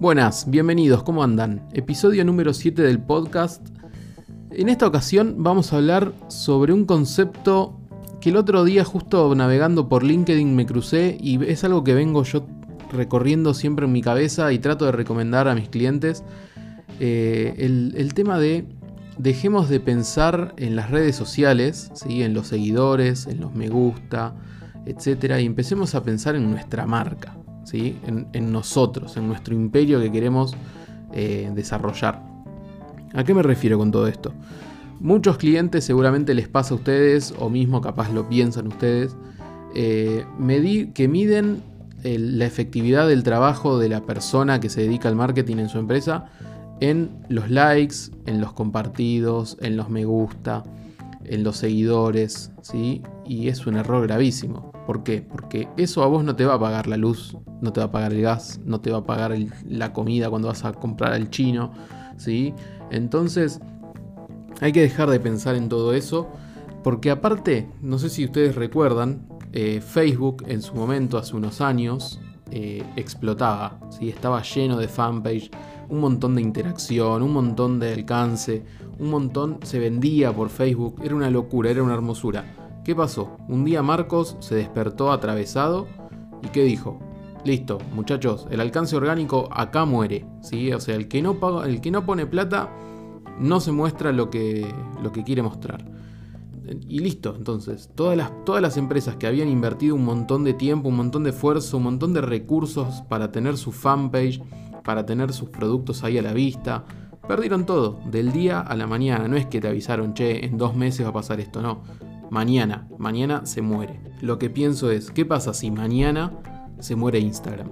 Buenas, bienvenidos, ¿cómo andan? Episodio número 7 del podcast. En esta ocasión vamos a hablar sobre un concepto que el otro día justo navegando por LinkedIn me crucé y es algo que vengo yo recorriendo siempre en mi cabeza y trato de recomendar a mis clientes. Eh, el, tema de dejemos de pensar en las redes sociales, ¿sí? en los seguidores, en los me gusta, etc. Y empecemos a pensar en nuestra marca, ¿sí? en, nosotros, en nuestro imperio que queremos eh, desarrollar. ¿A qué me refiero con todo esto? Muchos clientes seguramente les pasa a ustedes, o mismo capaz lo piensan ustedes, eh, que miden la efectividad del trabajo de la persona que se dedica al marketing en su empresa en los likes, en los compartidos, en los me gusta, en los seguidores, ¿sí? Y es un error gravísimo. ¿Por qué? Porque eso a vos no te va a pagar la luz, no te va a pagar el gas, no te va a pagar la comida cuando vas a comprar al chino, ¿sí? Entonces, hay que dejar de pensar en todo eso, porque aparte, no sé si ustedes recuerdan, eh, Facebook en su momento, hace unos años, eh, explotaba, ¿sí? estaba lleno de fanpage, un montón de interacción, un montón de alcance, un montón se vendía por Facebook, era una locura, era una hermosura. ¿Qué pasó? Un día Marcos se despertó atravesado y ¿qué dijo? Listo, muchachos, el alcance orgánico acá muere, ¿sí? O sea, el que no, paga, el que no pone plata no se muestra lo que, lo que quiere mostrar. Y listo, entonces, todas las, todas las empresas que habían invertido un montón de tiempo, un montón de esfuerzo, un montón de recursos para tener su fanpage, para tener sus productos ahí a la vista, perdieron todo, del día a la mañana. No es que te avisaron, che, en dos meses va a pasar esto, no. Mañana, mañana se muere. Lo que pienso es, ¿qué pasa si mañana se muere Instagram?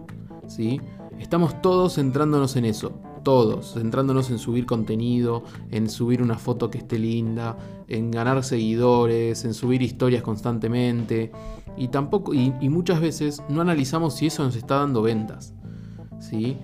¿Sí? Estamos todos centrándonos en eso todos, centrándonos en subir contenido, en subir una foto que esté linda, en ganar seguidores, en subir historias constantemente. Y tampoco, y, muchas veces no analizamos si eso nos está dando ventas. ¿sí?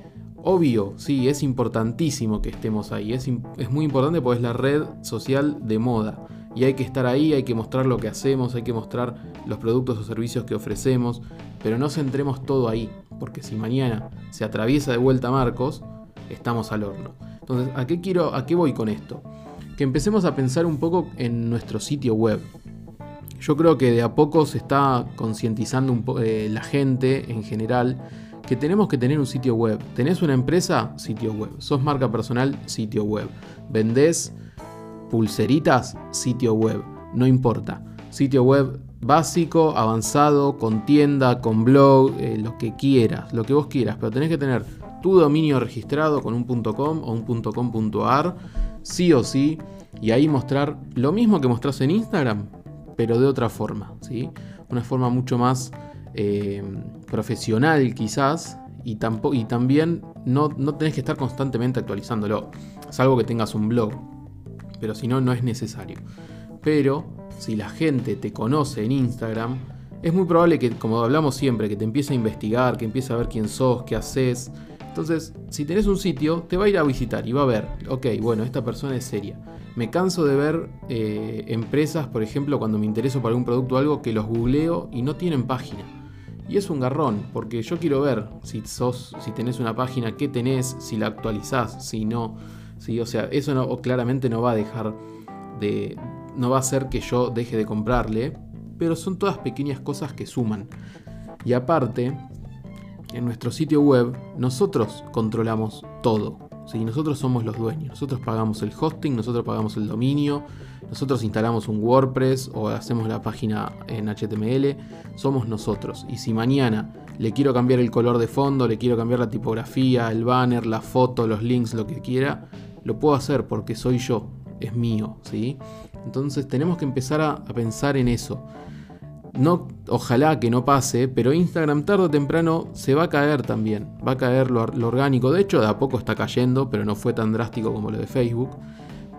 Obvio, sí, es importantísimo que estemos ahí. Es, es muy importante porque es la red social de moda. Y hay que estar ahí, hay que mostrar lo que hacemos, hay que mostrar los productos o servicios que ofrecemos. Pero no centremos todo ahí. Porque si mañana se atraviesa de vuelta Marcos, estamos al horno. Entonces, ¿a qué, quiero, ¿a qué voy con esto? Que empecemos a pensar un poco en nuestro sitio web. Yo creo que de a poco se está concientizando eh, la gente en general que tenemos que tener un sitio web. ¿Tenés una empresa? Sitio web. ¿Sos marca personal? Sitio web. ¿Vendés pulseritas? Sitio web. No importa. Sitio web básico, avanzado, con tienda, con blog, eh, lo que quieras, lo que vos quieras, pero tenés que tener tu dominio registrado con un .com o un .com.ar, sí o sí, y ahí mostrar lo mismo que mostrás en Instagram, pero de otra forma, ¿sí? Una forma mucho más eh, profesional quizás, y, y también no, no tenés que estar constantemente actualizándolo, salvo que tengas un blog, pero si no, no es necesario. Pero si la gente te conoce en Instagram, es muy probable que, como hablamos siempre, que te empiece a investigar, que empiece a ver quién sos, qué haces, entonces, si tenés un sitio, te va a ir a visitar y va a ver, ok, bueno, esta persona es seria. Me canso de ver eh, empresas, por ejemplo, cuando me intereso por algún producto o algo, que los googleo y no tienen página. Y es un garrón, porque yo quiero ver si sos, si tenés una página, qué tenés, si la actualizás, si no. O sea, eso claramente no va a dejar de. no va a hacer que yo deje de comprarle. Pero son todas pequeñas cosas que suman. Y aparte, en nuestro sitio web, nosotros controlamos todo. ¿sí? Nosotros somos los dueños. Nosotros pagamos el hosting, nosotros pagamos el dominio, nosotros instalamos un WordPress o hacemos la página en HTML. Somos nosotros. Y si mañana le quiero cambiar el color de fondo, le quiero cambiar la tipografía, el banner, la foto, los links, lo que quiera, lo puedo hacer porque soy yo. Es mío. ¿sí? Entonces tenemos que empezar a pensar en eso. No, ojalá que no pase, pero Instagram tarde o temprano se va a caer también. Va a caer lo, orgánico. De hecho, de a poco está cayendo, pero no fue tan drástico como lo de Facebook.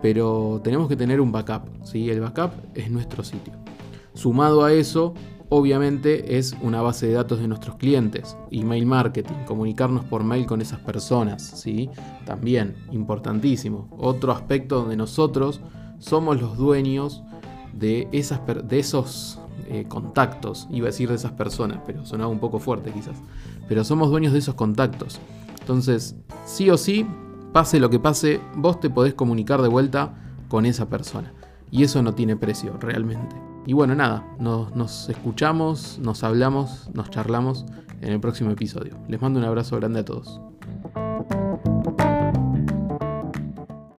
Pero tenemos que tener un backup. ¿sí? El backup es nuestro sitio. Sumado a eso, obviamente es una base de datos de nuestros clientes, email marketing, comunicarnos por mail con esas personas, ¿sí? También importantísimo. Otro aspecto donde nosotros somos los dueños de, esas, de esos eh, contactos, iba a decir de esas personas, pero sonaba un poco fuerte quizás, pero somos dueños de esos contactos. Entonces, sí o sí, pase lo que pase, vos te podés comunicar de vuelta con esa persona. Y eso no tiene precio realmente. Y bueno, nada, nos, nos escuchamos, nos hablamos, nos charlamos en el próximo episodio. Les mando un abrazo grande a todos.